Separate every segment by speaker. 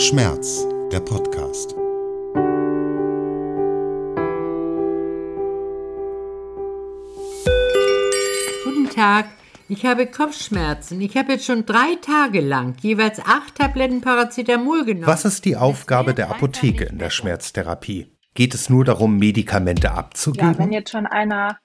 Speaker 1: Schmerz, der Podcast.
Speaker 2: Guten Tag, ich habe Kopfschmerzen. Ich habe jetzt schon drei Tage lang jeweils acht Tabletten Paracetamol genommen.
Speaker 1: Was ist die Aufgabe der Apotheke in der Schmerztherapie? Geht es nur darum, Medikamente abzugeben?
Speaker 3: Ja, wenn jetzt schon einer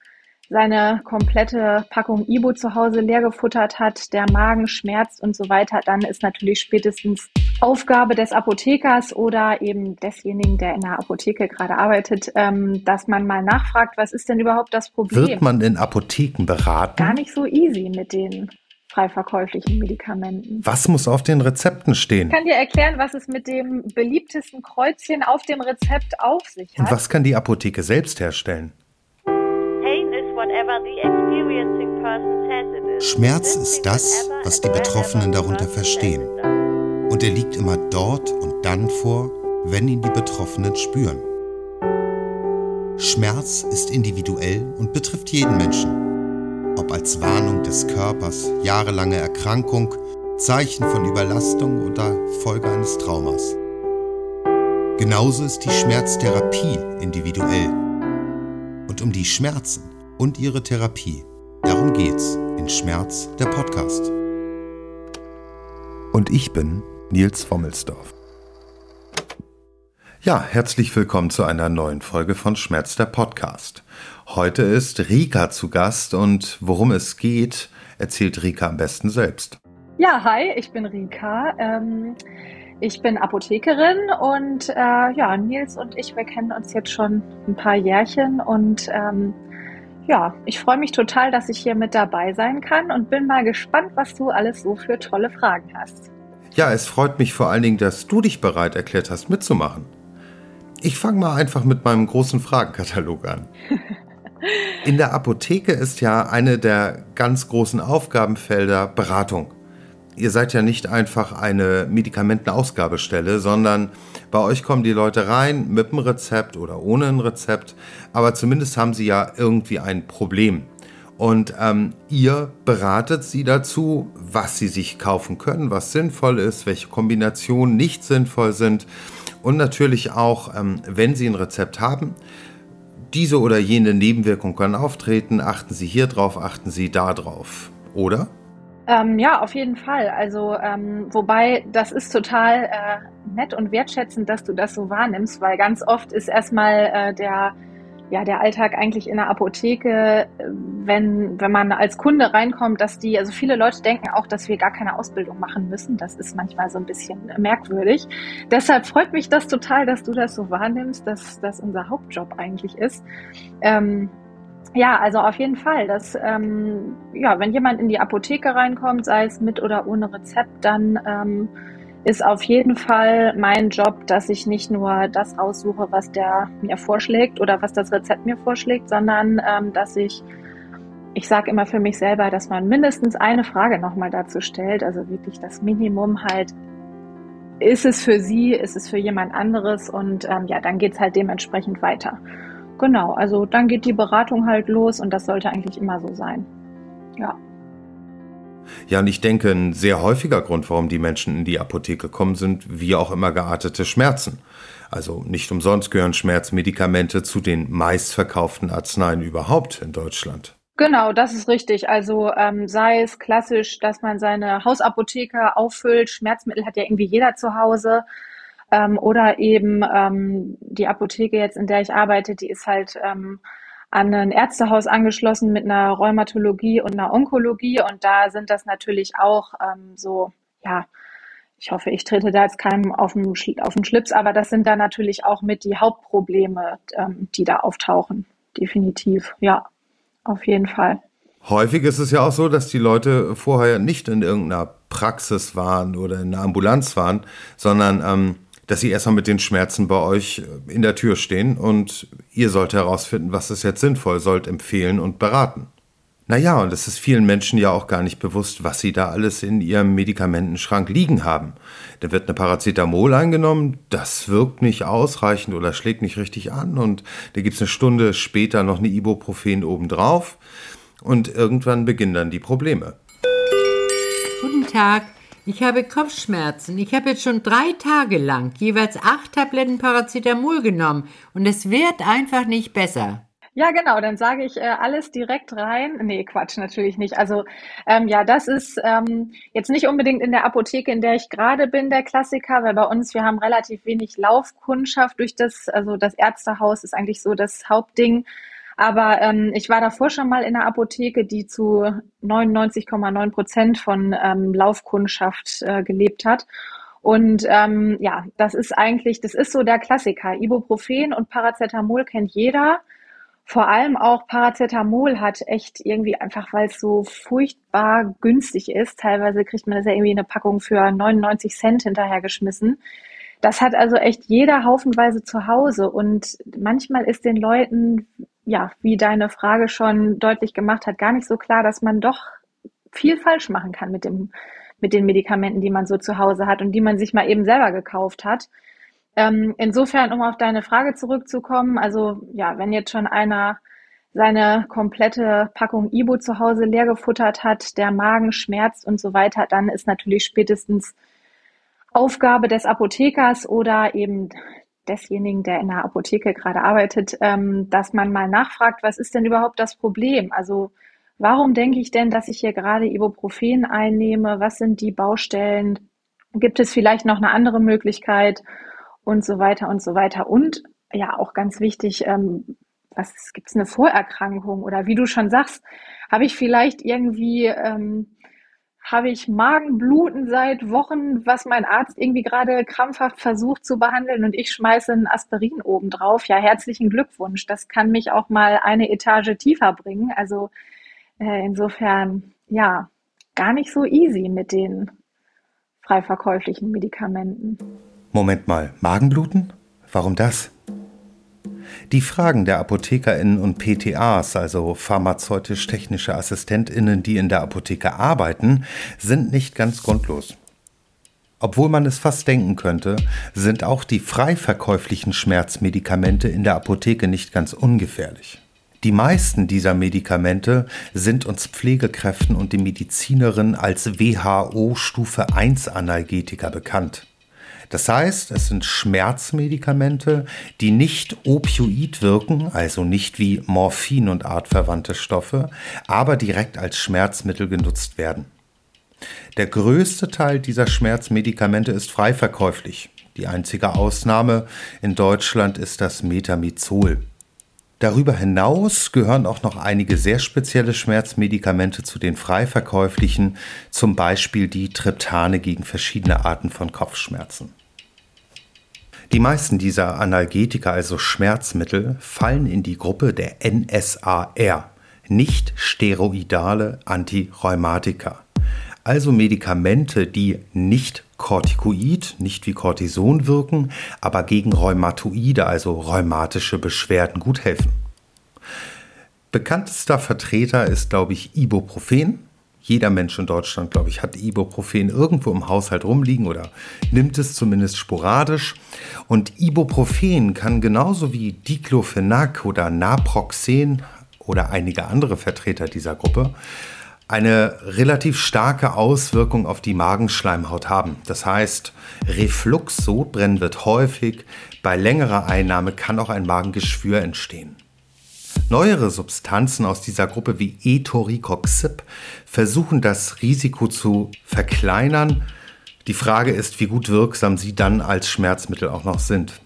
Speaker 3: seine komplette Packung Ibo zu Hause leer gefuttert hat, der Magen schmerzt und so weiter, dann ist natürlich spätestens Aufgabe des Apothekers oder eben desjenigen, der in der Apotheke gerade arbeitet, ähm, dass man mal nachfragt, was ist denn überhaupt das Problem?
Speaker 1: Wird man in Apotheken beraten?
Speaker 3: Gar nicht so easy mit den frei verkäuflichen Medikamenten.
Speaker 1: Was muss auf den Rezepten stehen?
Speaker 3: Ich kann dir erklären, was es mit dem beliebtesten Kreuzchen auf dem Rezept auf sich hat.
Speaker 1: Und was kann die Apotheke selbst herstellen? Schmerz ist das, was die Betroffenen darunter verstehen. Und er liegt immer dort und dann vor, wenn ihn die Betroffenen spüren. Schmerz ist individuell und betrifft jeden Menschen. Ob als Warnung des Körpers, jahrelange Erkrankung, Zeichen von Überlastung oder Folge eines Traumas. Genauso ist die Schmerztherapie individuell. Und um die Schmerzen und ihre Therapie, darum geht's in Schmerz der Podcast. Und ich bin Nils Vommelsdorf. Ja, herzlich willkommen zu einer neuen Folge von Schmerz der Podcast. Heute ist Rika zu Gast und worum es geht, erzählt Rika am besten selbst.
Speaker 3: Ja, hi, ich bin Rika. Ähm, ich bin Apothekerin und äh, ja, Nils und ich, wir kennen uns jetzt schon ein paar Jährchen und ähm, ja, ich freue mich total, dass ich hier mit dabei sein kann und bin mal gespannt, was du alles so für tolle Fragen hast.
Speaker 1: Ja, es freut mich vor allen Dingen, dass du dich bereit erklärt hast, mitzumachen. Ich fange mal einfach mit meinem großen Fragenkatalog an. In der Apotheke ist ja eine der ganz großen Aufgabenfelder Beratung. Ihr seid ja nicht einfach eine Medikamentenausgabestelle, sondern bei euch kommen die Leute rein mit einem Rezept oder ohne ein Rezept, aber zumindest haben sie ja irgendwie ein Problem. Und ähm, ihr beratet sie dazu, was sie sich kaufen können, was sinnvoll ist, welche Kombinationen nicht sinnvoll sind. Und natürlich auch, ähm, wenn sie ein Rezept haben, diese oder jene Nebenwirkung kann auftreten. Achten Sie hier drauf, achten Sie da drauf. Oder?
Speaker 3: Ähm, ja, auf jeden Fall. Also, ähm, wobei das ist total äh, nett und wertschätzend, dass du das so wahrnimmst, weil ganz oft ist erstmal äh, der ja, der Alltag eigentlich in der Apotheke, wenn, wenn man als Kunde reinkommt, dass die, also viele Leute denken auch, dass wir gar keine Ausbildung machen müssen. Das ist manchmal so ein bisschen merkwürdig. Deshalb freut mich das total, dass du das so wahrnimmst, dass das unser Hauptjob eigentlich ist. Ähm, ja, also auf jeden Fall. Dass, ähm, ja, wenn jemand in die Apotheke reinkommt, sei es mit oder ohne Rezept, dann ähm, ist auf jeden Fall mein Job, dass ich nicht nur das aussuche, was der mir vorschlägt oder was das Rezept mir vorschlägt, sondern ähm, dass ich, ich sage immer für mich selber, dass man mindestens eine Frage nochmal dazu stellt, also wirklich das Minimum halt, ist es für sie, ist es für jemand anderes und ähm, ja, dann geht's halt dementsprechend weiter. Genau, also dann geht die Beratung halt los und das sollte eigentlich immer so sein. Ja.
Speaker 1: Ja, und ich denke, ein sehr häufiger Grund, warum die Menschen in die Apotheke kommen, sind wie auch immer geartete Schmerzen. Also nicht umsonst gehören Schmerzmedikamente zu den meistverkauften Arzneien überhaupt in Deutschland.
Speaker 3: Genau, das ist richtig. Also ähm, sei es klassisch, dass man seine Hausapotheke auffüllt. Schmerzmittel hat ja irgendwie jeder zu Hause. Ähm, oder eben ähm, die Apotheke jetzt, in der ich arbeite, die ist halt ähm, an ein Ärztehaus angeschlossen mit einer Rheumatologie und einer Onkologie. Und da sind das natürlich auch ähm, so, ja, ich hoffe, ich trete da jetzt keinem auf den, auf den Schlips, aber das sind da natürlich auch mit die Hauptprobleme, ähm, die da auftauchen. Definitiv, ja, auf jeden Fall.
Speaker 1: Häufig ist es ja auch so, dass die Leute vorher nicht in irgendeiner Praxis waren oder in einer Ambulanz waren, sondern ähm, dass sie erstmal mit den Schmerzen bei euch in der Tür stehen und ihr sollt herausfinden, was ist jetzt sinnvoll, sollt empfehlen und beraten. Naja, und es ist vielen Menschen ja auch gar nicht bewusst, was sie da alles in ihrem Medikamentenschrank liegen haben. Da wird eine Paracetamol eingenommen, das wirkt nicht ausreichend oder schlägt nicht richtig an und da gibt's eine Stunde später noch eine Ibuprofen obendrauf und irgendwann beginnen dann die Probleme.
Speaker 2: Guten Tag, Ich habe Kopfschmerzen. Ich habe jetzt schon drei Tage lang jeweils acht Tabletten Paracetamol genommen und es wird einfach nicht besser.
Speaker 3: Ja, genau, dann sage ich äh, alles direkt rein. Nee, Quatsch, natürlich nicht. Also ähm, ja, das ist ähm, jetzt nicht unbedingt in der Apotheke, in der ich gerade bin, der Klassiker, weil bei uns, wir haben relativ wenig Laufkundschaft durch das, also das Ärztehaus ist eigentlich so das Hauptding. Aber ähm, ich war davor schon mal in einer Apotheke, die zu 99,9 Prozent von ähm, Laufkundschaft äh, gelebt hat. Und ähm, ja, das ist eigentlich, das ist so der Klassiker. Ibuprofen und Paracetamol kennt jeder. Vor allem auch Paracetamol hat echt irgendwie einfach, weil es so furchtbar günstig ist. Teilweise kriegt man das ja irgendwie in eine Packung für 99 Cent hinterhergeschmissen. Das hat also echt jeder haufenweise zu Hause. Und manchmal ist den Leuten, ja, wie deine Frage schon deutlich gemacht hat, gar nicht so klar, dass man doch viel falsch machen kann mit dem, mit den Medikamenten, die man so zu Hause hat und die man sich mal eben selber gekauft hat. Ähm, insofern, um auf deine Frage zurückzukommen, also ja, wenn jetzt schon einer seine komplette Packung Ibo zu Hause leer gefuttert hat, der Magen schmerzt und so weiter, dann ist natürlich spätestens Aufgabe des Apothekers oder eben desjenigen, der in der Apotheke gerade arbeitet, ähm, dass man mal nachfragt, was ist denn überhaupt das Problem? Also warum denke ich denn, dass ich hier gerade Ibuprofen einnehme? Was sind die Baustellen? Gibt es vielleicht noch eine andere Möglichkeit? und so weiter und so weiter. Und ja, auch ganz wichtig, ähm, was gibt es eine Vorerkrankung oder wie du schon sagst, habe ich vielleicht irgendwie ähm, habe ich Magenbluten seit Wochen, was mein Arzt irgendwie gerade krampfhaft versucht zu behandeln und ich schmeiße ein Aspirin oben drauf. Ja, herzlichen Glückwunsch. Das kann mich auch mal eine Etage tiefer bringen. Also äh, insofern, ja, gar nicht so easy mit den frei verkäuflichen Medikamenten.
Speaker 1: Moment mal, Magenbluten? Warum das? Die Fragen der ApothekerInnen und PTAs, also pharmazeutisch-technische AssistentInnen, die in der Apotheke arbeiten, sind nicht ganz grundlos. Obwohl man es fast denken könnte, sind auch die frei verkäuflichen Schmerzmedikamente in der Apotheke nicht ganz ungefährlich. Die meisten dieser Medikamente sind uns Pflegekräften und den Medizinerinnen als WHO Stufe 1 Analgetika bekannt. Das heißt, es sind Schmerzmedikamente, die nicht opioid wirken, also nicht wie Morphin und artverwandte Stoffe, aber direkt als Schmerzmittel genutzt werden. Der größte Teil dieser Schmerzmedikamente ist frei verkäuflich. Die einzige Ausnahme in Deutschland ist das Metamizol. Darüber hinaus gehören auch noch einige sehr spezielle Schmerzmedikamente zu den frei verkäuflichen, zum Beispiel die Triptane gegen verschiedene Arten von Kopfschmerzen. Die meisten dieser Analgetika, also Schmerzmittel, fallen in die Gruppe der NSAR, nicht steroidale Antirheumatika. Also Medikamente, die nicht kortikoid, nicht wie Cortison wirken, aber gegen Rheumatoide, also rheumatische Beschwerden gut helfen. Bekanntester Vertreter ist, glaube ich, Ibuprofen. Jeder Mensch in Deutschland, glaube ich, hat Ibuprofen irgendwo im Haushalt rumliegen oder nimmt es zumindest sporadisch. Und Ibuprofen kann genauso wie Diclofenac oder Naproxen oder einige andere Vertreter dieser Gruppe eine relativ starke Auswirkung auf die Magenschleimhaut haben. Das heißt, Reflux, Sodbrennen wird häufig, bei längerer Einnahme kann auch ein Magengeschwür entstehen. Neuere Substanzen aus dieser Gruppe wie Etoricoxib versuchen das Risiko zu verkleinern. Die Frage ist, wie gut wirksam sie dann als Schmerzmittel auch noch sind.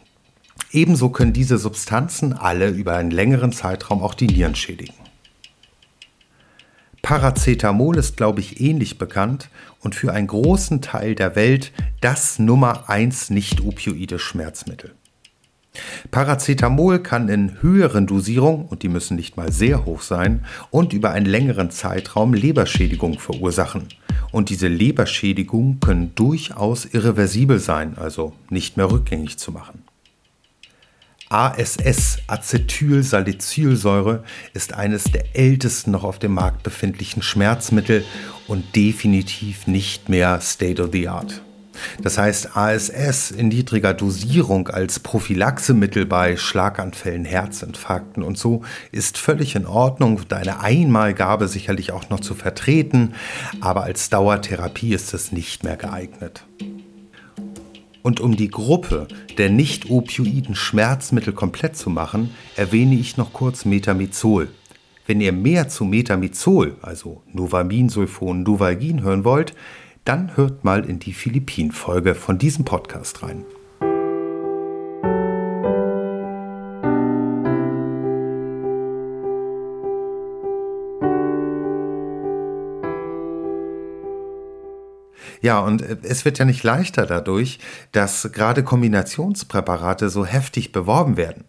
Speaker 1: Ebenso können diese Substanzen alle über einen längeren Zeitraum auch die Nieren schädigen. Paracetamol ist, glaube ich, ähnlich bekannt und für einen großen Teil der Welt das Nummer 1 nicht-opioide Schmerzmittel. Paracetamol kann in höheren Dosierungen, und die müssen nicht mal sehr hoch sein, und über einen längeren Zeitraum Leberschädigung verursachen. Und diese Leberschädigungen können durchaus irreversibel sein, also nicht mehr rückgängig zu machen. ASS, Acetylsalicylsäure, ist eines der ältesten noch auf dem Markt befindlichen Schmerzmittel und definitiv nicht mehr State of the Art. Das heißt ASS in niedriger Dosierung als Prophylaxemittel bei Schlaganfällen, Herzinfarkten und so ist völlig in Ordnung. Deine Einmalgabe sicherlich auch noch zu vertreten, aber als Dauertherapie ist es nicht mehr geeignet. Und um die Gruppe der nicht-opioiden Schmerzmittel komplett zu machen, erwähne ich noch kurz Metamizol. Wenn ihr mehr zu Metamizol, also Novaminsulfon, Novalgin hören wollt, dann hört mal in die Philippin-Folge von diesem Podcast rein. Ja, und äh, es wird ja nicht leichter dadurch, dass gerade Kombinationspräparate so heftig beworben werden.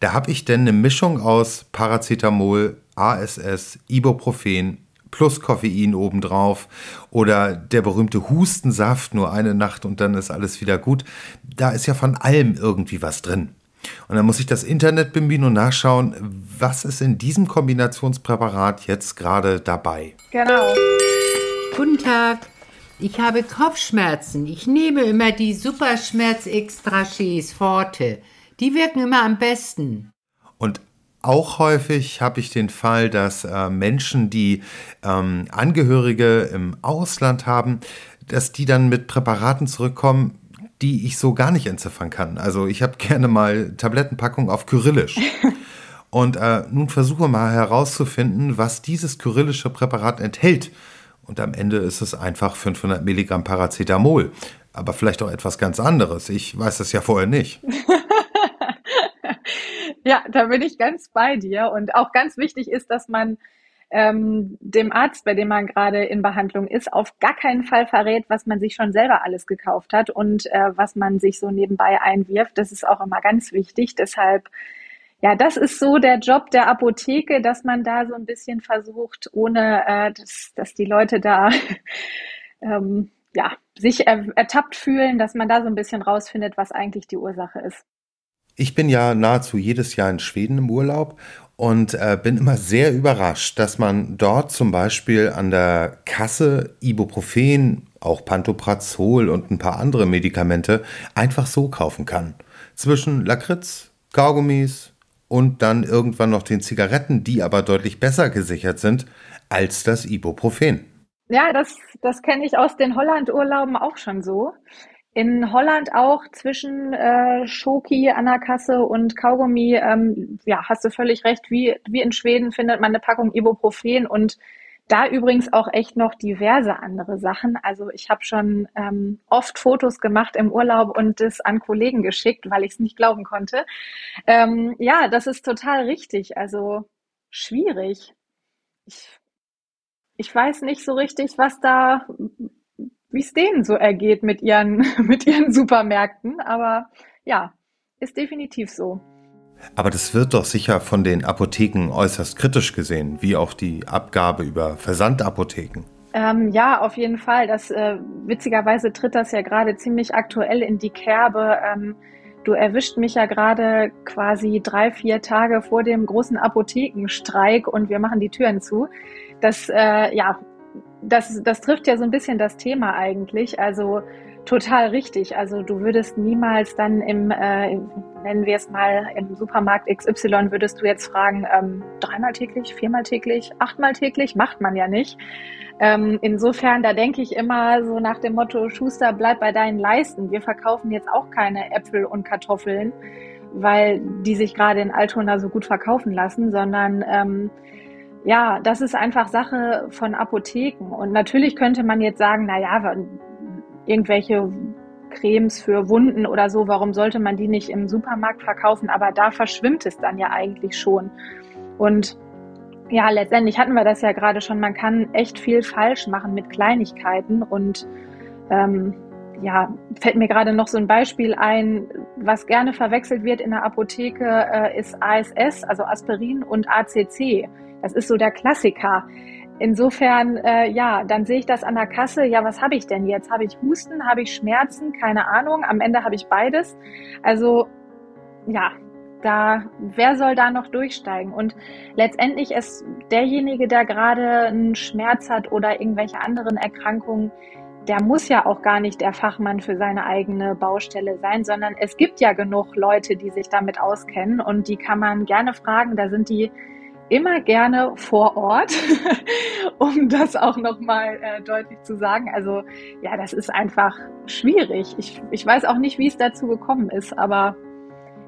Speaker 1: Da habe ich denn eine Mischung aus Paracetamol, ASS, Ibuprofen plus Koffein obendrauf oder der berühmte Hustensaft, nur eine Nacht und dann ist alles wieder gut. Da ist ja von allem irgendwie was drin. Und dann muss ich das Internet bemühen und nachschauen, was ist in diesem Kombinationspräparat jetzt gerade dabei.
Speaker 3: Genau.
Speaker 2: Guten Tag. Ich habe Kopfschmerzen. Ich nehme immer die Superschmerz Extra Cheese Forte. Die wirken immer am besten.
Speaker 1: Und auch häufig habe ich den Fall, dass äh, Menschen, die ähm, Angehörige im Ausland haben, dass die dann mit Präparaten zurückkommen, die ich so gar nicht entziffern kann. Also ich habe gerne mal Tablettenpackung auf Kyrillisch. Und äh, nun versuche mal herauszufinden, was dieses kyrillische Präparat enthält. Und am Ende ist es einfach 500 Milligramm Paracetamol. Aber vielleicht auch etwas ganz anderes. Ich weiß es ja vorher nicht.
Speaker 3: ja, da bin ich ganz bei dir. Und auch ganz wichtig ist, dass man ähm, dem Arzt, bei dem man gerade in Behandlung ist, auf gar keinen Fall verrät, was man sich schon selber alles gekauft hat und äh, was man sich so nebenbei einwirft. Das ist auch immer ganz wichtig. Deshalb ja, das ist so der Job der Apotheke, dass man da so ein bisschen versucht, ohne äh, dass, dass die Leute da ähm, ja, sich er, ertappt fühlen, dass man da so ein bisschen rausfindet, was eigentlich die Ursache ist.
Speaker 1: Ich bin ja nahezu jedes Jahr in Schweden im Urlaub und äh, bin immer sehr überrascht, dass man dort zum Beispiel an der Kasse Ibuprofen, auch Pantoprazol und ein paar andere Medikamente einfach so kaufen kann. Zwischen Lakritz, Kaugummis, und dann irgendwann noch den Zigaretten, die aber deutlich besser gesichert sind als das Ibuprofen.
Speaker 3: Ja, das, das kenne ich aus den Holland-Urlauben auch schon so. In Holland auch zwischen äh, Schoki an der Kasse und Kaugummi, ähm, ja, hast du völlig recht, wie, wie in Schweden findet man eine Packung Ibuprofen und da übrigens auch echt noch diverse andere Sachen. Also ich habe schon ähm, oft Fotos gemacht im Urlaub und das an Kollegen geschickt, weil ich es nicht glauben konnte. Ähm, ja, das ist total richtig. Also schwierig. Ich, ich weiß nicht so richtig, was da, wie es denen so ergeht mit ihren, mit ihren Supermärkten. Aber ja, ist definitiv so.
Speaker 1: Aber das wird doch sicher von den Apotheken äußerst kritisch gesehen, wie auch die Abgabe über Versandapotheken.
Speaker 3: Ähm, ja, auf jeden Fall. Das äh, witzigerweise tritt das ja gerade ziemlich aktuell in die Kerbe. Ähm, du erwischt mich ja gerade quasi drei, vier Tage vor dem großen Apothekenstreik und wir machen die Türen zu. Das, äh, ja, das, das trifft ja so ein bisschen das Thema eigentlich. Also Total richtig. Also du würdest niemals dann im, äh, nennen wir es mal, im Supermarkt XY würdest du jetzt fragen, ähm, dreimal täglich, viermal täglich, achtmal täglich, macht man ja nicht. Ähm, insofern, da denke ich immer so nach dem Motto, Schuster, bleib bei deinen Leisten. Wir verkaufen jetzt auch keine Äpfel und Kartoffeln, weil die sich gerade in Altona so gut verkaufen lassen, sondern ähm, ja, das ist einfach Sache von Apotheken. Und natürlich könnte man jetzt sagen, na ja, irgendwelche Cremes für Wunden oder so, warum sollte man die nicht im Supermarkt verkaufen? Aber da verschwimmt es dann ja eigentlich schon. Und ja, letztendlich hatten wir das ja gerade schon, man kann echt viel falsch machen mit Kleinigkeiten und ähm, ja, fällt mir gerade noch so ein Beispiel ein, was gerne verwechselt wird in der Apotheke, äh, ist ASS, also Aspirin und ACC. Das ist so der Klassiker. Insofern, äh, ja, dann sehe ich das an der Kasse. Ja, was habe ich denn jetzt? Habe ich Husten? Habe ich Schmerzen? Keine Ahnung. Am Ende habe ich beides. Also, ja, da, wer soll da noch durchsteigen? Und letztendlich ist derjenige, der gerade einen Schmerz hat oder irgendwelche anderen Erkrankungen, der muss ja auch gar nicht der Fachmann für seine eigene Baustelle sein, sondern es gibt ja genug Leute, die sich damit auskennen und die kann man gerne fragen. Da sind die immer gerne vor Ort, um das auch nochmal äh, deutlich zu sagen. Also ja, das ist einfach schwierig. Ich, ich weiß auch nicht, wie es dazu gekommen ist, aber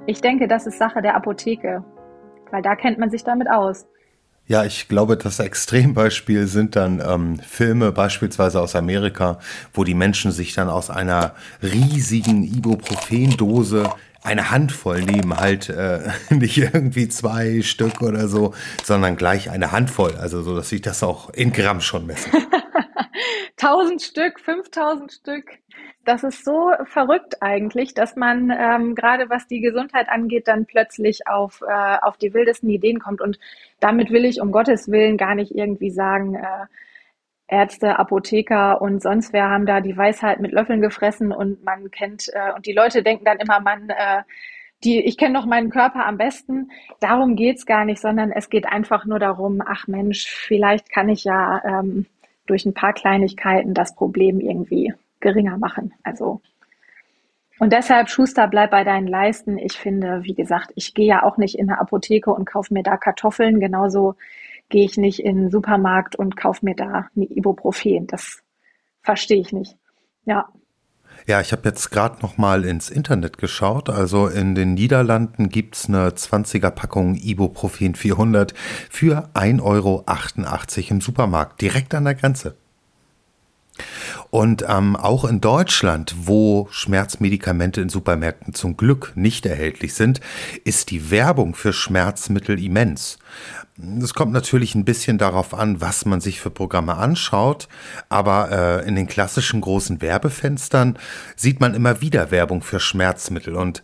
Speaker 3: ich denke, das ist Sache der Apotheke, weil da kennt man sich damit aus.
Speaker 1: Ja, ich glaube, das Extrembeispiel sind dann ähm, Filme beispielsweise aus Amerika, wo die Menschen sich dann aus einer riesigen Ibuprofen-Dose eine Handvoll nehmen, halt äh, nicht irgendwie zwei Stück oder so, sondern gleich eine Handvoll, also so, dass ich das auch in Gramm schon messe.
Speaker 3: 1000 Stück, 5000 Stück. Das ist so verrückt eigentlich, dass man ähm, gerade was die Gesundheit angeht, dann plötzlich auf, äh, auf die wildesten Ideen kommt. Und damit will ich um Gottes Willen gar nicht irgendwie sagen, äh, Ärzte, Apotheker und sonst wer haben da die Weisheit mit Löffeln gefressen und man kennt äh, und die Leute denken dann immer, man, äh, die, ich kenne doch meinen Körper am besten. Darum geht's gar nicht, sondern es geht einfach nur darum, ach Mensch, vielleicht kann ich ja ähm, durch ein paar Kleinigkeiten das Problem irgendwie geringer machen. Also und deshalb, Schuster, bleib bei deinen Leisten. Ich finde, wie gesagt, ich gehe ja auch nicht in eine Apotheke und kaufe mir da Kartoffeln. Genauso gehe ich nicht in den Supermarkt und kaufe mir da eine Ibuprofen. Das verstehe ich nicht. Ja.
Speaker 1: Ja, ich habe jetzt gerade noch mal ins Internet geschaut. Also in den Niederlanden gibt's eine 20er Packung Ibuprofen 400 für 1,88 Euro im Supermarkt, direkt an der Grenze. Und ähm, auch in Deutschland, wo Schmerzmedikamente in Supermärkten zum Glück nicht erhältlich sind, ist die Werbung für Schmerzmittel immens. Es kommt natürlich ein bisschen darauf an, was man sich für Programme anschaut, aber äh, in den klassischen großen Werbefenstern sieht man immer wieder Werbung für Schmerzmittel und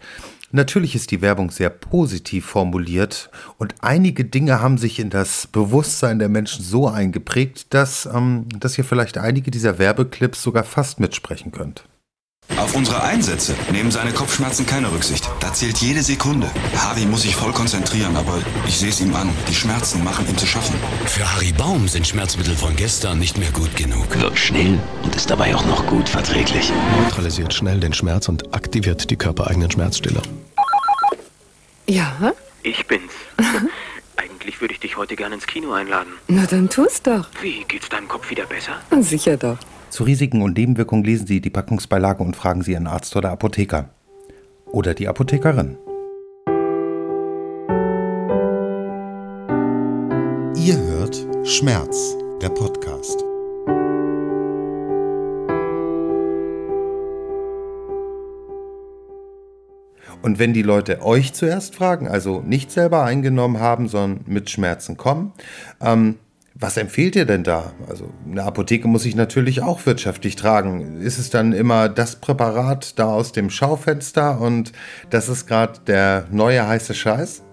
Speaker 1: Natürlich ist die Werbung sehr positiv formuliert und einige Dinge haben sich in das Bewusstsein der Menschen so eingeprägt, dass, ähm, dass ihr vielleicht einige dieser Werbeclips sogar fast mitsprechen könnt.
Speaker 4: Auf unsere Einsätze nehmen seine Kopfschmerzen keine Rücksicht. Da zählt jede Sekunde. Harry muss sich voll konzentrieren, aber ich sehe es ihm an. Die Schmerzen machen ihm zu schaffen.
Speaker 5: Für Harry Baum sind Schmerzmittel von gestern nicht mehr gut genug.
Speaker 6: Wirkt schnell und ist dabei auch noch gut verträglich.
Speaker 7: Neutralisiert schnell den Schmerz und aktiviert die körpereigenen Schmerzstiller.
Speaker 8: Ja?
Speaker 9: Ich bin's. Eigentlich würde ich dich heute gerne ins Kino einladen.
Speaker 8: Na dann tu's doch.
Speaker 9: Wie, geht's deinem Kopf wieder besser?
Speaker 8: Sicher doch.
Speaker 1: Zu Risiken und Nebenwirkungen lesen Sie die Packungsbeilage und fragen Sie Ihren Arzt oder Apotheker. Oder die Apothekerin. Ihr hört Schmerz, der Podcast. Und wenn die Leute euch zuerst fragen, also nicht selber eingenommen haben, sondern mit Schmerzen kommen, ähm, was empfehlt ihr denn da? Also eine Apotheke muss sich natürlich auch wirtschaftlich tragen. Ist es dann immer das Präparat da aus dem Schaufenster und das ist gerade der neue heiße Scheiß?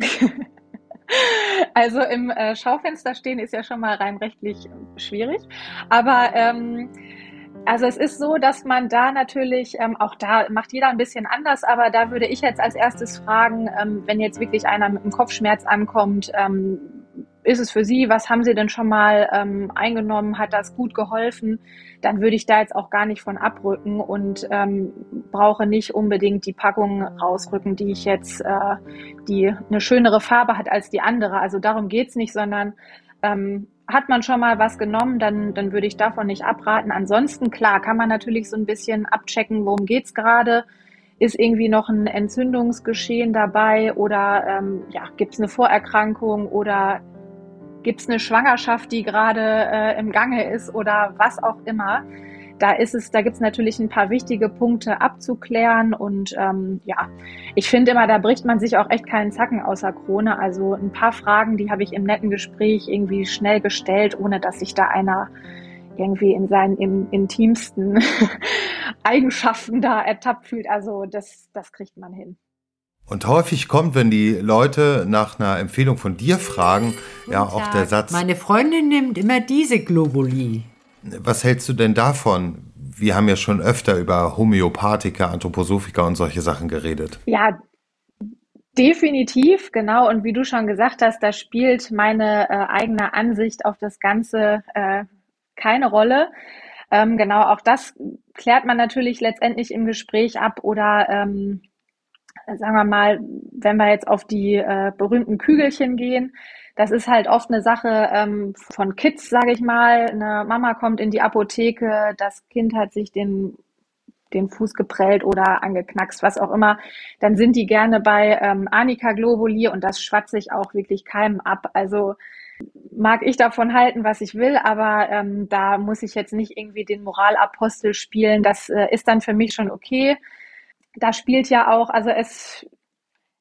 Speaker 3: also im äh, Schaufenster stehen ist ja schon mal rein rechtlich schwierig. Aber ähm, also es ist so, dass man da natürlich, ähm, auch da macht jeder ein bisschen anders, aber da würde ich jetzt als erstes fragen, ähm, wenn jetzt wirklich einer mit einem Kopfschmerz ankommt, ähm, ist es für Sie, was haben Sie denn schon mal ähm, eingenommen, hat das gut geholfen, dann würde ich da jetzt auch gar nicht von abrücken und ähm, brauche nicht unbedingt die Packung rausrücken, die ich jetzt, äh, die eine schönere Farbe hat als die andere. Also darum geht's nicht, sondern ähm, hat man schon mal was genommen, dann, dann würde ich davon nicht abraten. Ansonsten, klar, kann man natürlich so ein bisschen abchecken, worum geht's gerade. Ist irgendwie noch ein Entzündungsgeschehen dabei oder ähm, ja, gibt es eine Vorerkrankung oder Gibt es eine Schwangerschaft, die gerade äh, im Gange ist oder was auch immer? Da ist es, da gibt es natürlich ein paar wichtige Punkte abzuklären und ähm, ja, ich finde immer, da bricht man sich auch echt keinen Zacken außer Krone. Also ein paar Fragen, die habe ich im netten Gespräch irgendwie schnell gestellt, ohne dass sich da einer irgendwie in seinen im, intimsten Eigenschaften da ertappt fühlt. Also das, das kriegt man hin.
Speaker 1: Und häufig kommt, wenn die Leute nach einer Empfehlung von dir fragen, Guten ja auch der Satz.
Speaker 2: Meine Freundin nimmt immer diese Globuli.
Speaker 1: Was hältst du denn davon? Wir haben ja schon öfter über Homöopathika, Anthroposophika und solche Sachen geredet.
Speaker 3: Ja, definitiv, genau. Und wie du schon gesagt hast, da spielt meine äh, eigene Ansicht auf das Ganze äh, keine Rolle. Ähm, genau, auch das klärt man natürlich letztendlich im Gespräch ab oder ähm, sagen wir mal, wenn wir jetzt auf die äh, berühmten Kügelchen gehen, das ist halt oft eine Sache ähm, von Kids, sage ich mal. Eine Mama kommt in die Apotheke, das Kind hat sich den den Fuß geprellt oder angeknackst, was auch immer, dann sind die gerne bei ähm, Anika Globuli und das schwatze ich auch wirklich keinem ab. Also mag ich davon halten, was ich will, aber ähm, da muss ich jetzt nicht irgendwie den Moralapostel spielen. Das äh, ist dann für mich schon okay. Da spielt ja auch, also es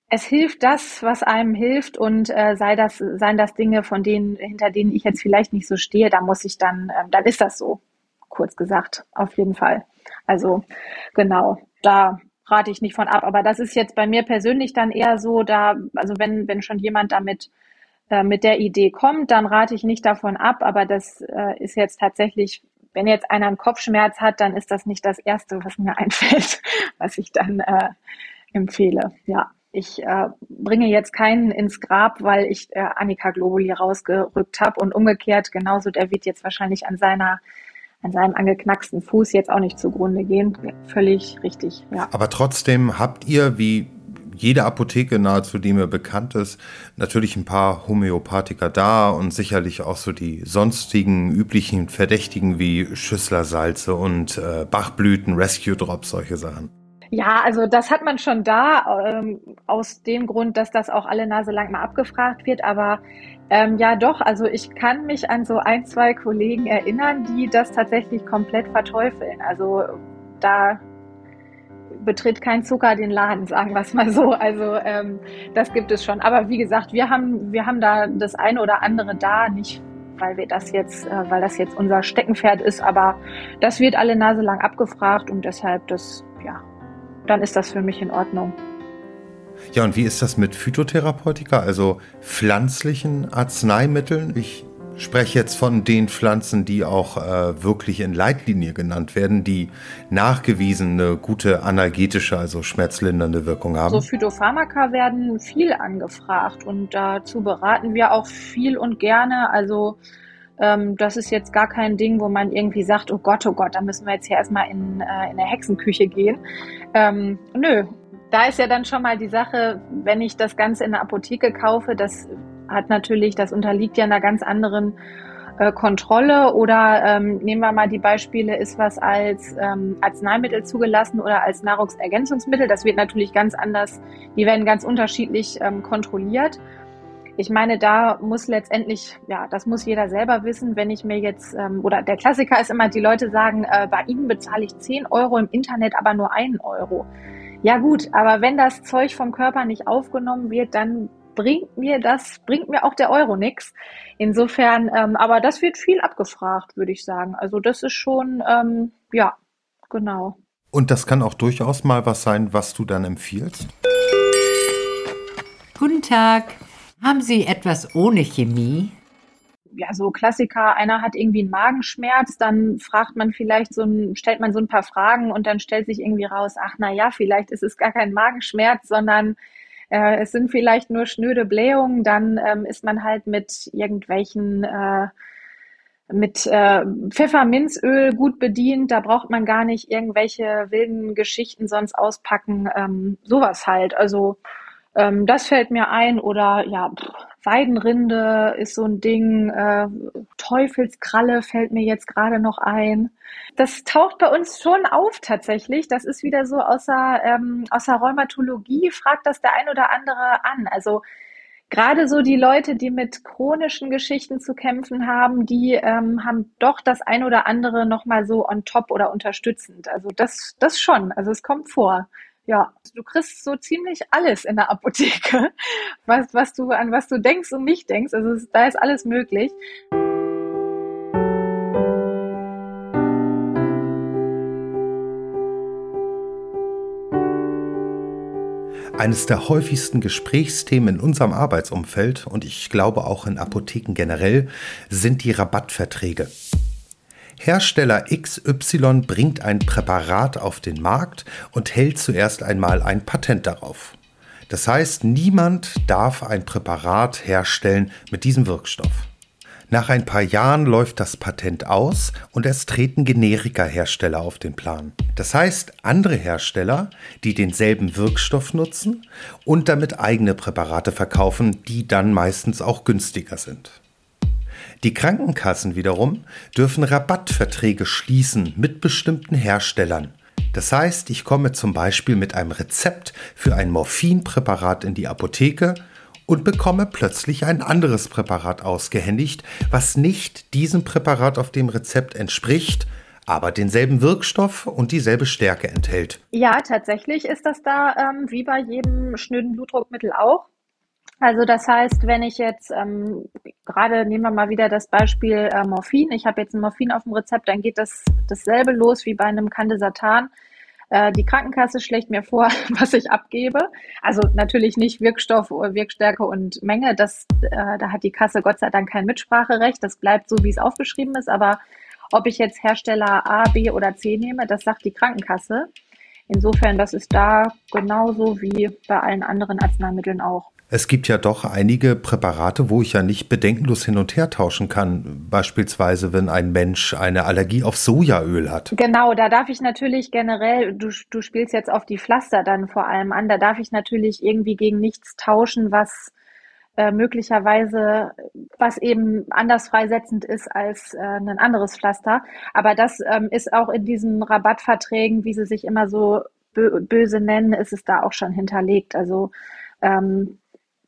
Speaker 3: es hilft das, was einem hilft und äh, sei das, seien das Dinge, von denen, hinter denen ich jetzt vielleicht nicht so stehe, da muss ich dann, äh, dann ist das so, kurz gesagt, auf jeden Fall. Also genau, da rate ich nicht von ab. Aber das ist jetzt bei mir persönlich dann eher so, da, also wenn, wenn schon jemand damit äh, mit der Idee kommt, dann rate ich nicht davon ab. Aber das äh, ist jetzt tatsächlich, wenn jetzt einer einen Kopfschmerz hat, dann ist das nicht das Erste, was mir einfällt, was ich dann äh, empfehle. Ja ich äh, bringe jetzt keinen ins Grab, weil ich äh, Annika Globuli rausgerückt habe und umgekehrt genauso, der wird jetzt wahrscheinlich an seiner an seinem angeknacksten Fuß jetzt auch nicht zugrunde gehen. Völlig richtig, ja.
Speaker 1: Aber trotzdem habt ihr, wie jede Apotheke nahezu, die mir bekannt ist, natürlich ein paar Homöopathiker da und sicherlich auch so die sonstigen üblichen Verdächtigen wie Schüsslersalze und äh, Bachblüten, Rescue Drops, solche Sachen.
Speaker 3: Ja, also das hat man schon da, ähm, aus dem Grund, dass das auch alle Nase lang mal abgefragt wird. Aber ähm, ja, doch, also ich kann mich an so ein, zwei Kollegen erinnern, die das tatsächlich komplett verteufeln. Also da betritt kein Zucker den Laden, sagen wir es mal so. Also ähm, das gibt es schon. Aber wie gesagt, wir haben, wir haben da das eine oder andere da, nicht weil wir das jetzt, äh, weil das jetzt unser Steckenpferd ist, aber das wird alle Nase lang abgefragt und deshalb das, ja, dann ist das für mich in Ordnung.
Speaker 1: Ja, und wie ist das mit Phytotherapeutika, also pflanzlichen Arzneimitteln? Ich spreche jetzt von den Pflanzen, die auch äh, wirklich in Leitlinie genannt werden, die nachgewiesen eine gute analgetische, also schmerzlindernde Wirkung haben.
Speaker 3: So Phytopharmaka werden viel angefragt und dazu beraten wir auch viel und gerne. Also ähm, das ist jetzt gar kein Ding, wo man irgendwie sagt, oh Gott, oh Gott, da müssen wir jetzt hier erstmal in, äh, in der Hexenküche gehen. Ähm, nö, da ist ja dann schon mal die Sache, wenn ich das Ganze in der Apotheke kaufe, das hat natürlich, das unterliegt ja einer ganz anderen äh, Kontrolle oder ähm, nehmen wir mal die Beispiele, ist was als ähm, Arzneimittel zugelassen oder als Nahrungsergänzungsmittel. Das wird natürlich ganz anders, die werden ganz unterschiedlich ähm, kontrolliert. Ich meine, da muss letztendlich, ja, das muss jeder selber wissen, wenn ich mir jetzt, ähm, oder der Klassiker ist immer, die Leute sagen, äh, bei Ihnen bezahle ich 10 Euro, im Internet aber nur einen Euro. Ja gut, aber wenn das Zeug vom Körper nicht aufgenommen wird, dann bringt mir das, bringt mir auch der Euro nix. Insofern, ähm, aber das wird viel abgefragt, würde ich sagen. Also das ist schon, ähm, ja, genau.
Speaker 1: Und das kann auch durchaus mal was sein, was du dann empfiehlst?
Speaker 2: Guten Tag. Haben Sie etwas ohne Chemie?
Speaker 3: Ja, so Klassiker, einer hat irgendwie einen Magenschmerz, dann fragt man vielleicht so ein, stellt man so ein paar Fragen und dann stellt sich irgendwie raus, ach na ja, vielleicht ist es gar kein Magenschmerz, sondern äh, es sind vielleicht nur schnöde Blähungen, dann ähm, ist man halt mit irgendwelchen äh, mit äh, Pfefferminzöl gut bedient. Da braucht man gar nicht irgendwelche wilden Geschichten sonst auspacken. Ähm, sowas halt. Also ähm, das fällt mir ein oder ja, Weidenrinde ist so ein Ding, äh, Teufelskralle fällt mir jetzt gerade noch ein. Das taucht bei uns schon auf tatsächlich. Das ist wieder so außer, ähm, außer Rheumatologie, fragt das der ein oder andere an. Also gerade so die Leute, die mit chronischen Geschichten zu kämpfen haben, die ähm, haben doch das ein oder andere nochmal so on top oder unterstützend. Also das, das schon. Also es kommt vor. Ja, du kriegst so ziemlich alles in der Apotheke, was, was du, an was du denkst und nicht denkst. Also es, da ist alles möglich.
Speaker 1: Eines der häufigsten Gesprächsthemen in unserem Arbeitsumfeld und ich glaube auch in Apotheken generell sind die Rabattverträge. Hersteller XY bringt ein Präparat auf den Markt und hält zuerst einmal ein Patent darauf. Das heißt, niemand darf ein Präparat herstellen mit diesem Wirkstoff. Nach ein paar Jahren läuft das Patent aus und es treten Generika-Hersteller auf den Plan. Das heißt, andere Hersteller, die denselben Wirkstoff nutzen und damit eigene Präparate verkaufen, die dann meistens auch günstiger sind. Die Krankenkassen wiederum dürfen Rabattverträge schließen mit bestimmten Herstellern. Das heißt, ich komme zum Beispiel mit einem Rezept für ein Morphinpräparat in die Apotheke und bekomme plötzlich ein anderes Präparat ausgehändigt, was nicht diesem Präparat auf dem Rezept entspricht, aber denselben Wirkstoff und dieselbe Stärke enthält.
Speaker 3: Ja, tatsächlich ist das da ähm, wie bei jedem schnöden Blutdruckmittel auch. Also das heißt, wenn ich jetzt ähm, gerade nehmen wir mal wieder das Beispiel äh, Morphin, ich habe jetzt ein Morphin auf dem Rezept, dann geht das dasselbe los wie bei einem Candesatan. Äh, die Krankenkasse schlägt mir vor, was ich abgebe. Also natürlich nicht Wirkstoff, Wirkstärke und Menge. Das, äh, da hat die Kasse Gott sei Dank kein Mitspracherecht. Das bleibt so, wie es aufgeschrieben ist. Aber ob ich jetzt Hersteller A, B oder C nehme, das sagt die Krankenkasse. Insofern, das ist da genauso wie bei allen anderen Arzneimitteln auch.
Speaker 1: Es gibt ja doch einige Präparate, wo ich ja nicht bedenkenlos hin und her tauschen kann. Beispielsweise, wenn ein Mensch eine Allergie auf Sojaöl hat.
Speaker 3: Genau, da darf ich natürlich generell, du, du spielst jetzt auf die Pflaster dann vor allem an, da darf ich natürlich irgendwie gegen nichts tauschen, was äh, möglicherweise, was eben anders freisetzend ist als äh, ein anderes Pflaster. Aber das ähm, ist auch in diesen Rabattverträgen, wie sie sich immer so bö böse nennen, ist es da auch schon hinterlegt. Also ähm,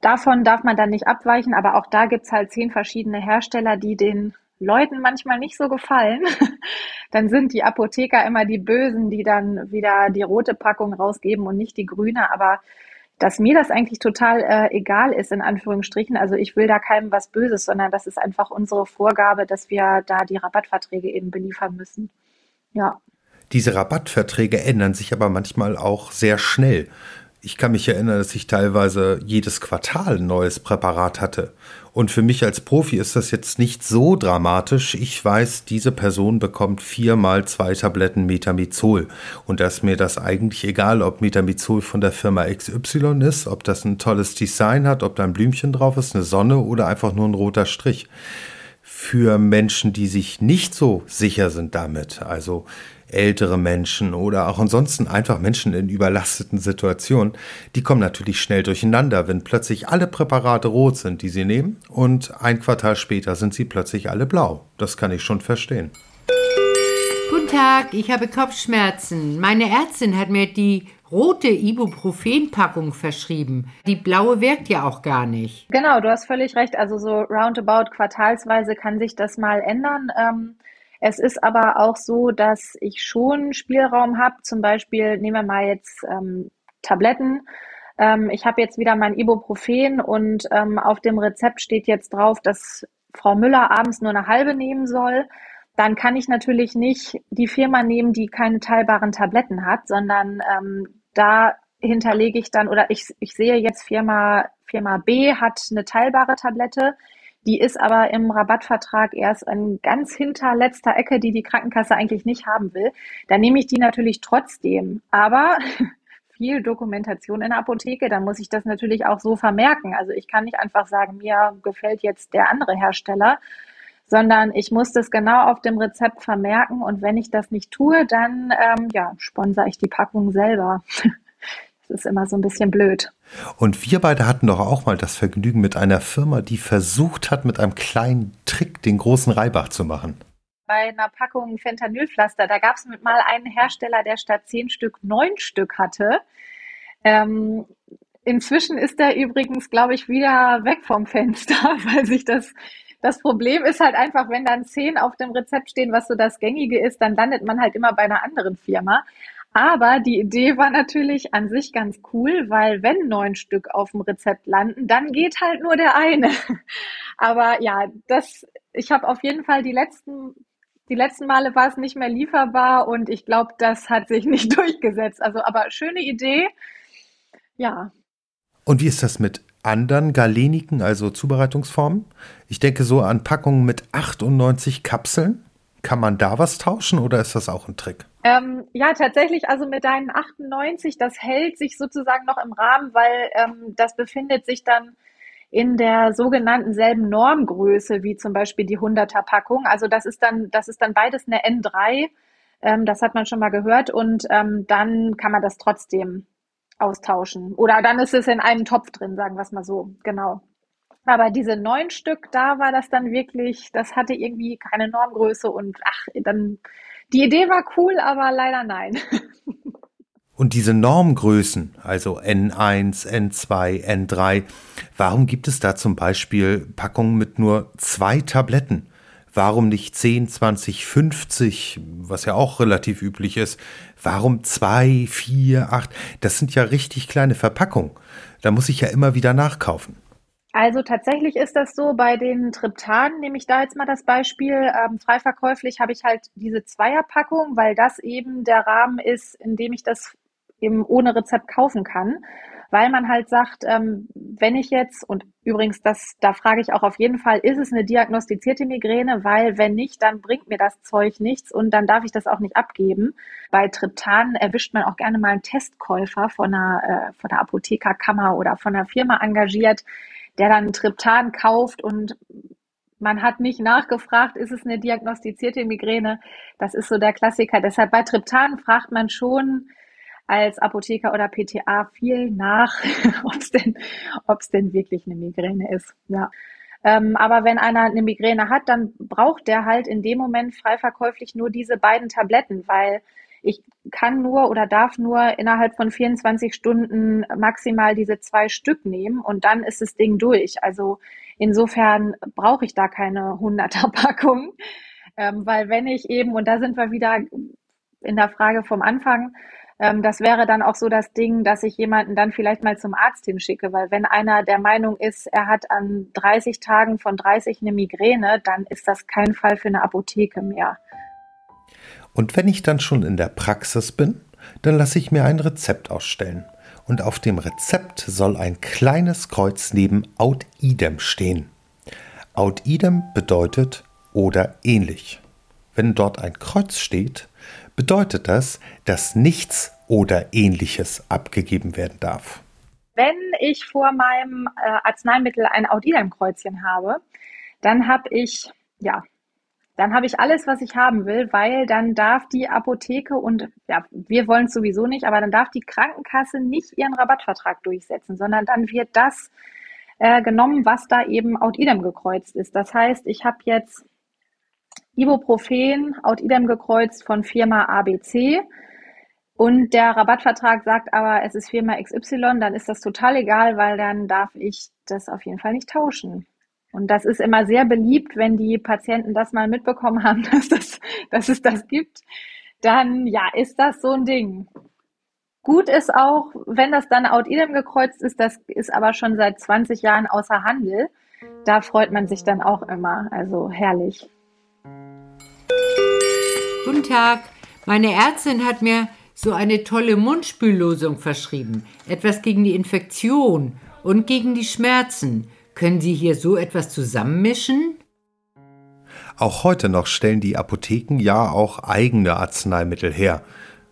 Speaker 3: Davon darf man dann nicht abweichen, aber auch da gibt's halt zehn verschiedene Hersteller, die den Leuten manchmal nicht so gefallen. dann sind die Apotheker immer die Bösen, die dann wieder die rote Packung rausgeben und nicht die grüne. Aber dass mir das eigentlich total äh, egal ist, in Anführungsstrichen. Also ich will da keinem was Böses, sondern das ist einfach unsere Vorgabe, dass wir da die Rabattverträge eben beliefern müssen. Ja.
Speaker 1: Diese Rabattverträge ändern sich aber manchmal auch sehr schnell. Ich kann mich erinnern, dass ich teilweise jedes Quartal ein neues Präparat hatte. Und für mich als Profi ist das jetzt nicht so dramatisch. Ich weiß, diese Person bekommt viermal zwei Tabletten Metamizol. Und da ist mir das eigentlich egal, ob Metamizol von der Firma XY ist, ob das ein tolles Design hat, ob da ein Blümchen drauf ist, eine Sonne oder einfach nur ein roter Strich. Für Menschen, die sich nicht so sicher sind damit, also ältere Menschen oder auch ansonsten einfach Menschen in überlasteten Situationen, die kommen natürlich schnell durcheinander, wenn plötzlich alle Präparate rot sind, die sie nehmen und ein Quartal später sind sie plötzlich alle blau. Das kann ich schon verstehen.
Speaker 2: Guten Tag, ich habe Kopfschmerzen. Meine Ärztin hat mir die rote Ibuprofen-Packung verschrieben. Die blaue wirkt ja auch gar nicht.
Speaker 3: Genau, du hast völlig recht. Also so roundabout quartalsweise kann sich das mal ändern. Ähm, es ist aber auch so, dass ich schon Spielraum habe. Zum Beispiel nehmen wir mal jetzt ähm, Tabletten. Ähm, ich habe jetzt wieder mein Ibuprofen und ähm, auf dem Rezept steht jetzt drauf, dass Frau Müller abends nur eine halbe nehmen soll. Dann kann ich natürlich nicht die Firma nehmen, die keine teilbaren Tabletten hat, sondern ähm, da hinterlege ich dann oder ich, ich sehe jetzt Firma, Firma B hat eine teilbare Tablette die ist aber im Rabattvertrag erst an ganz hinterletzter Ecke, die die Krankenkasse eigentlich nicht haben will. Da nehme ich die natürlich trotzdem. Aber viel Dokumentation in der Apotheke, dann muss ich das natürlich auch so vermerken. Also ich kann nicht einfach sagen, mir gefällt jetzt der andere Hersteller, sondern ich muss das genau auf dem Rezept vermerken und wenn ich das nicht tue, dann ähm, ja, sponsere ich die Packung selber. Das ist immer so ein bisschen blöd.
Speaker 1: Und wir beide hatten doch auch mal das Vergnügen mit einer Firma, die versucht hat, mit einem kleinen Trick den großen Reibach zu machen.
Speaker 3: Bei einer Packung Fentanylpflaster, da gab es mal einen Hersteller, der statt zehn Stück neun Stück hatte. Ähm, inzwischen ist er übrigens, glaube ich, wieder weg vom Fenster, weil sich das das Problem ist halt einfach, wenn dann zehn auf dem Rezept stehen, was so das Gängige ist, dann landet man halt immer bei einer anderen Firma. Aber die Idee war natürlich an sich ganz cool, weil wenn neun Stück auf dem Rezept landen, dann geht halt nur der eine. Aber ja, das, ich habe auf jeden Fall die letzten, die letzten Male war es nicht mehr lieferbar und ich glaube, das hat sich nicht durchgesetzt. Also, aber schöne Idee. Ja.
Speaker 1: Und wie ist das mit anderen Galeniken, also Zubereitungsformen? Ich denke so an Packungen mit 98 Kapseln. Kann man da was tauschen oder ist das auch ein Trick?
Speaker 3: Ähm, ja, tatsächlich, also mit deinen 98, das hält sich sozusagen noch im Rahmen, weil ähm, das befindet sich dann in der sogenannten selben Normgröße wie zum Beispiel die 100er Packung. Also das ist dann, das ist dann beides eine N3. Ähm, das hat man schon mal gehört und ähm, dann kann man das trotzdem austauschen. Oder dann ist es in einem Topf drin, sagen wir es mal so. Genau. Aber diese neun Stück, da war das dann wirklich, das hatte irgendwie keine Normgröße und ach, dann, die Idee war cool, aber leider nein.
Speaker 1: Und diese Normgrößen, also N1, N2, N3, warum gibt es da zum Beispiel Packungen mit nur zwei Tabletten? Warum nicht 10, 20, 50, was ja auch relativ üblich ist? Warum 2, 4, 8? Das sind ja richtig kleine Verpackungen. Da muss ich ja immer wieder nachkaufen.
Speaker 3: Also tatsächlich ist das so bei den Triptanen, nehme ich da jetzt mal das Beispiel, ähm, frei verkäuflich habe ich halt diese Zweierpackung, weil das eben der Rahmen ist, in dem ich das eben ohne Rezept kaufen kann, weil man halt sagt, ähm, wenn ich jetzt, und übrigens, das, da frage ich auch auf jeden Fall, ist es eine diagnostizierte Migräne, weil wenn nicht, dann bringt mir das Zeug nichts und dann darf ich das auch nicht abgeben. Bei Triptan erwischt man auch gerne mal einen Testkäufer von einer, äh, von der Apothekerkammer oder von einer Firma engagiert, der dann Triptan kauft und man hat nicht nachgefragt, ist es eine diagnostizierte Migräne? Das ist so der Klassiker. Deshalb bei Triptan fragt man schon, als Apotheker oder PTA viel nach, ob es denn, ob's denn wirklich eine Migräne ist. Ja. Ähm, aber wenn einer eine Migräne hat, dann braucht der halt in dem Moment frei verkäuflich nur diese beiden Tabletten, weil ich kann nur oder darf nur innerhalb von 24 Stunden maximal diese zwei Stück nehmen und dann ist das Ding durch. Also insofern brauche ich da keine 100er Packung, ähm, weil wenn ich eben, und da sind wir wieder in der Frage vom Anfang, ähm, das wäre dann auch so das Ding, dass ich jemanden dann vielleicht mal zum Arzt hinschicke, weil wenn einer der Meinung ist, er hat an 30 Tagen von 30 eine Migräne, dann ist das kein Fall für eine Apotheke mehr.
Speaker 1: Und wenn ich dann schon in der Praxis bin, dann lasse ich mir ein Rezept ausstellen. Und auf dem Rezept soll ein kleines Kreuz neben Aut idem stehen. Aut idem bedeutet oder ähnlich. Wenn dort ein Kreuz steht, bedeutet das, dass nichts oder ähnliches abgegeben werden darf.
Speaker 3: Wenn ich vor meinem äh, Arzneimittel ein Audidem-Kreuzchen habe, dann habe ich, ja, dann habe ich alles, was ich haben will, weil dann darf die Apotheke und ja, wir wollen es sowieso nicht, aber dann darf die Krankenkasse nicht ihren Rabattvertrag durchsetzen, sondern dann wird das äh, genommen, was da eben Audidem gekreuzt ist. Das heißt, ich habe jetzt Ibuprofen, Aut-Idem gekreuzt von Firma ABC. Und der Rabattvertrag sagt aber, es ist Firma XY, dann ist das total egal, weil dann darf ich das auf jeden Fall nicht tauschen. Und das ist immer sehr beliebt, wenn die Patienten das mal mitbekommen haben, dass, das, dass es das gibt. Dann, ja, ist das so ein Ding. Gut ist auch, wenn das dann Aut-Idem gekreuzt ist, das ist aber schon seit 20 Jahren außer Handel. Da freut man sich dann auch immer. Also herrlich.
Speaker 2: Guten Tag, meine Ärztin hat mir so eine tolle Mundspüllosung verschrieben. Etwas gegen die Infektion und gegen die Schmerzen. Können Sie hier so etwas zusammenmischen?
Speaker 1: Auch heute noch stellen die Apotheken ja auch eigene Arzneimittel her.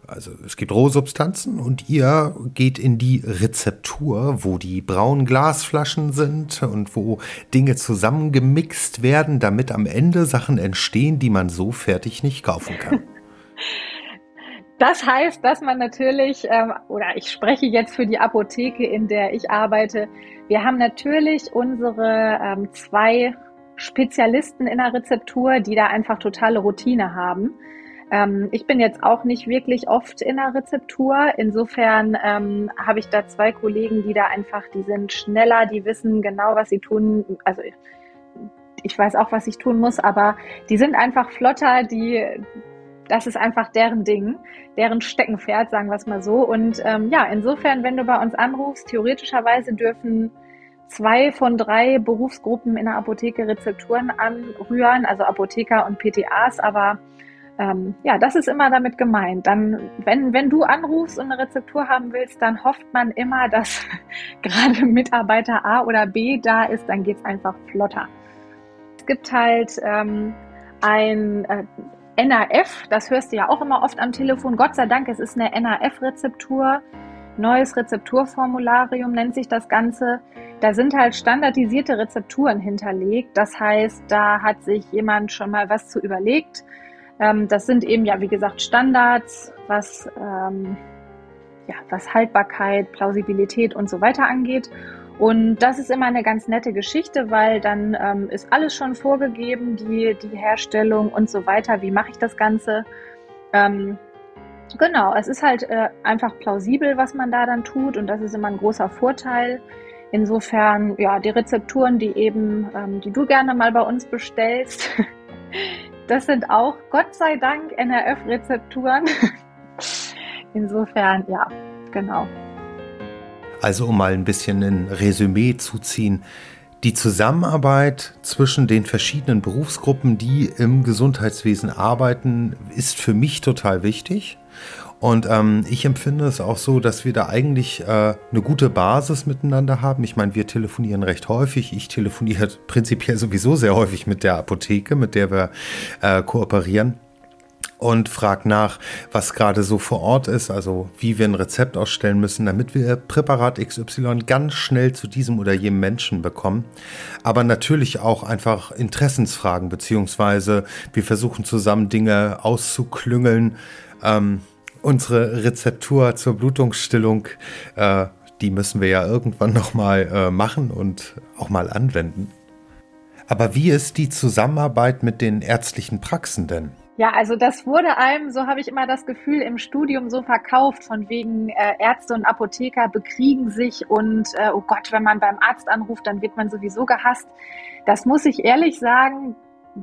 Speaker 1: Also es gibt Rohsubstanzen und ihr geht in die Rezeptur, wo die braunen Glasflaschen sind und wo Dinge zusammengemixt werden, damit am Ende Sachen entstehen, die man so fertig nicht kaufen kann.
Speaker 3: Das heißt, dass man natürlich, ähm, oder ich spreche jetzt für die Apotheke, in der ich arbeite, wir haben natürlich unsere ähm, zwei Spezialisten in der Rezeptur, die da einfach totale Routine haben. Ähm, ich bin jetzt auch nicht wirklich oft in der Rezeptur. Insofern ähm, habe ich da zwei Kollegen, die da einfach, die sind schneller, die wissen genau, was sie tun. Also ich weiß auch, was ich tun muss, aber die sind einfach flotter, die, das ist einfach deren Ding, deren Steckenpferd, sagen wir es mal so. Und ähm, ja, insofern, wenn du bei uns anrufst, theoretischerweise dürfen zwei von drei Berufsgruppen in der Apotheke Rezepturen anrühren, also Apotheker und PTAs, aber ähm, ja, das ist immer damit gemeint. Dann, wenn, wenn du anrufst und eine Rezeptur haben willst, dann hofft man immer, dass gerade Mitarbeiter A oder B da ist, dann geht's einfach flotter. Es gibt halt ähm, ein äh, NAF, das hörst du ja auch immer oft am Telefon. Gott sei Dank, es ist eine NAF-Rezeptur. Neues Rezepturformularium nennt sich das Ganze. Da sind halt standardisierte Rezepturen hinterlegt. Das heißt, da hat sich jemand schon mal was zu überlegt. Ähm, das sind eben ja, wie gesagt, Standards, was, ähm, ja, was Haltbarkeit, Plausibilität und so weiter angeht. Und das ist immer eine ganz nette Geschichte, weil dann ähm, ist alles schon vorgegeben, die, die Herstellung und so weiter. Wie mache ich das Ganze? Ähm, genau, es ist halt äh, einfach plausibel, was man da dann tut und das ist immer ein großer Vorteil. Insofern, ja, die Rezepturen, die eben, ähm, die du gerne mal bei uns bestellst, das sind auch Gott sei Dank NRF-Rezepturen. Insofern, ja, genau.
Speaker 1: Also um mal ein bisschen ein Resümee zu ziehen. Die Zusammenarbeit zwischen den verschiedenen Berufsgruppen, die im Gesundheitswesen arbeiten, ist für mich total wichtig. Und ähm, ich empfinde es auch so, dass wir da eigentlich äh, eine gute Basis miteinander haben. Ich meine, wir telefonieren recht häufig. Ich telefoniere prinzipiell sowieso sehr häufig mit der Apotheke, mit der wir äh, kooperieren und fragt nach, was gerade so vor Ort ist, also wie wir ein Rezept ausstellen müssen, damit wir Präparat XY ganz schnell zu diesem oder jenem Menschen bekommen. Aber natürlich auch einfach Interessensfragen, beziehungsweise wir versuchen zusammen Dinge auszuklüngeln. Ähm, unsere Rezeptur zur Blutungsstillung, äh, die müssen wir ja irgendwann nochmal äh, machen und auch mal anwenden. Aber wie ist die Zusammenarbeit mit den ärztlichen Praxen denn?
Speaker 3: Ja, also das wurde einem, so habe ich immer das Gefühl, im Studium so verkauft, von wegen äh, Ärzte und Apotheker bekriegen sich und äh, oh Gott, wenn man beim Arzt anruft, dann wird man sowieso gehasst. Das muss ich ehrlich sagen,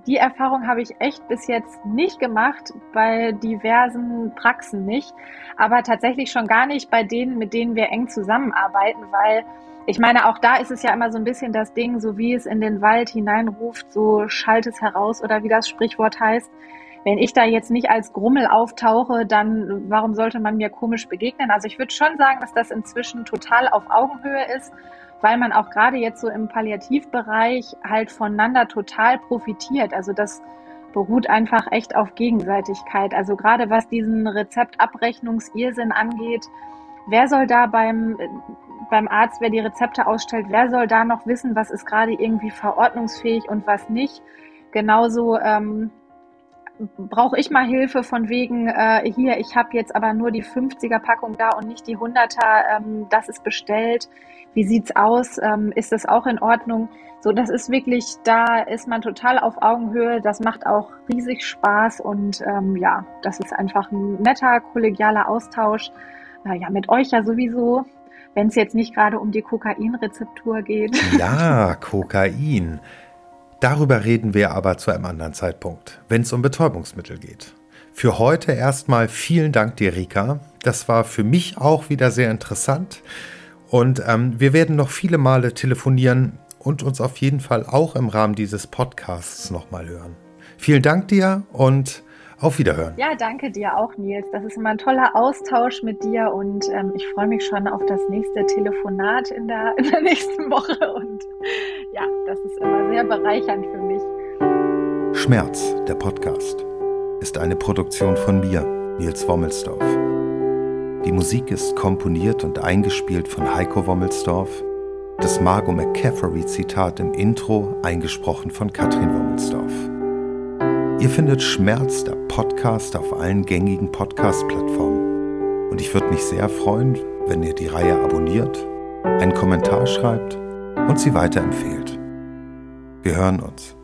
Speaker 3: die Erfahrung habe ich echt bis jetzt nicht gemacht, bei diversen Praxen nicht, aber tatsächlich schon gar nicht bei denen, mit denen wir eng zusammenarbeiten, weil ich meine, auch da ist es ja immer so ein bisschen das Ding, so wie es in den Wald hineinruft, so schallt es heraus oder wie das Sprichwort heißt wenn ich da jetzt nicht als Grummel auftauche, dann warum sollte man mir komisch begegnen? Also ich würde schon sagen, dass das inzwischen total auf Augenhöhe ist, weil man auch gerade jetzt so im Palliativbereich halt voneinander total profitiert. Also das beruht einfach echt auf Gegenseitigkeit. Also gerade was diesen Rezeptabrechnungsirrsinn angeht, wer soll da beim, beim Arzt, wer die Rezepte ausstellt, wer soll da noch wissen, was ist gerade irgendwie verordnungsfähig und was nicht? Genauso ähm, brauche ich mal Hilfe von wegen, äh, hier, ich habe jetzt aber nur die 50er-Packung da und nicht die 100er, ähm, das ist bestellt. Wie sieht's aus? Ähm, ist das auch in Ordnung? So, das ist wirklich, da ist man total auf Augenhöhe. Das macht auch riesig Spaß und ähm, ja, das ist einfach ein netter, kollegialer Austausch. Äh, ja, mit euch ja sowieso, wenn es jetzt nicht gerade um die Kokainrezeptur geht.
Speaker 1: Ja, Kokain. Darüber reden wir aber zu einem anderen Zeitpunkt, wenn es um Betäubungsmittel geht. Für heute erstmal vielen Dank dir, Rika. Das war für mich auch wieder sehr interessant. Und ähm, wir werden noch viele Male telefonieren und uns auf jeden Fall auch im Rahmen dieses Podcasts nochmal hören. Vielen Dank dir und auf Wiederhören.
Speaker 3: Ja, danke dir auch, Nils. Das ist immer ein toller Austausch mit dir und ähm, ich freue mich schon auf das nächste Telefonat in der, in der nächsten Woche. Und ja, das ist immer sehr bereichernd für mich.
Speaker 1: Schmerz, der Podcast, ist eine Produktion von mir, Nils Wommelsdorf. Die Musik ist komponiert und eingespielt von Heiko Wommelsdorf. Das Margot McCaffrey-Zitat im Intro eingesprochen von Katrin Wommelsdorf. Ihr findet Schmerz, der Podcast, auf allen gängigen Podcast-Plattformen. Und ich würde mich sehr freuen, wenn ihr die Reihe abonniert, einen Kommentar schreibt und sie weiterempfehlt. Wir hören uns.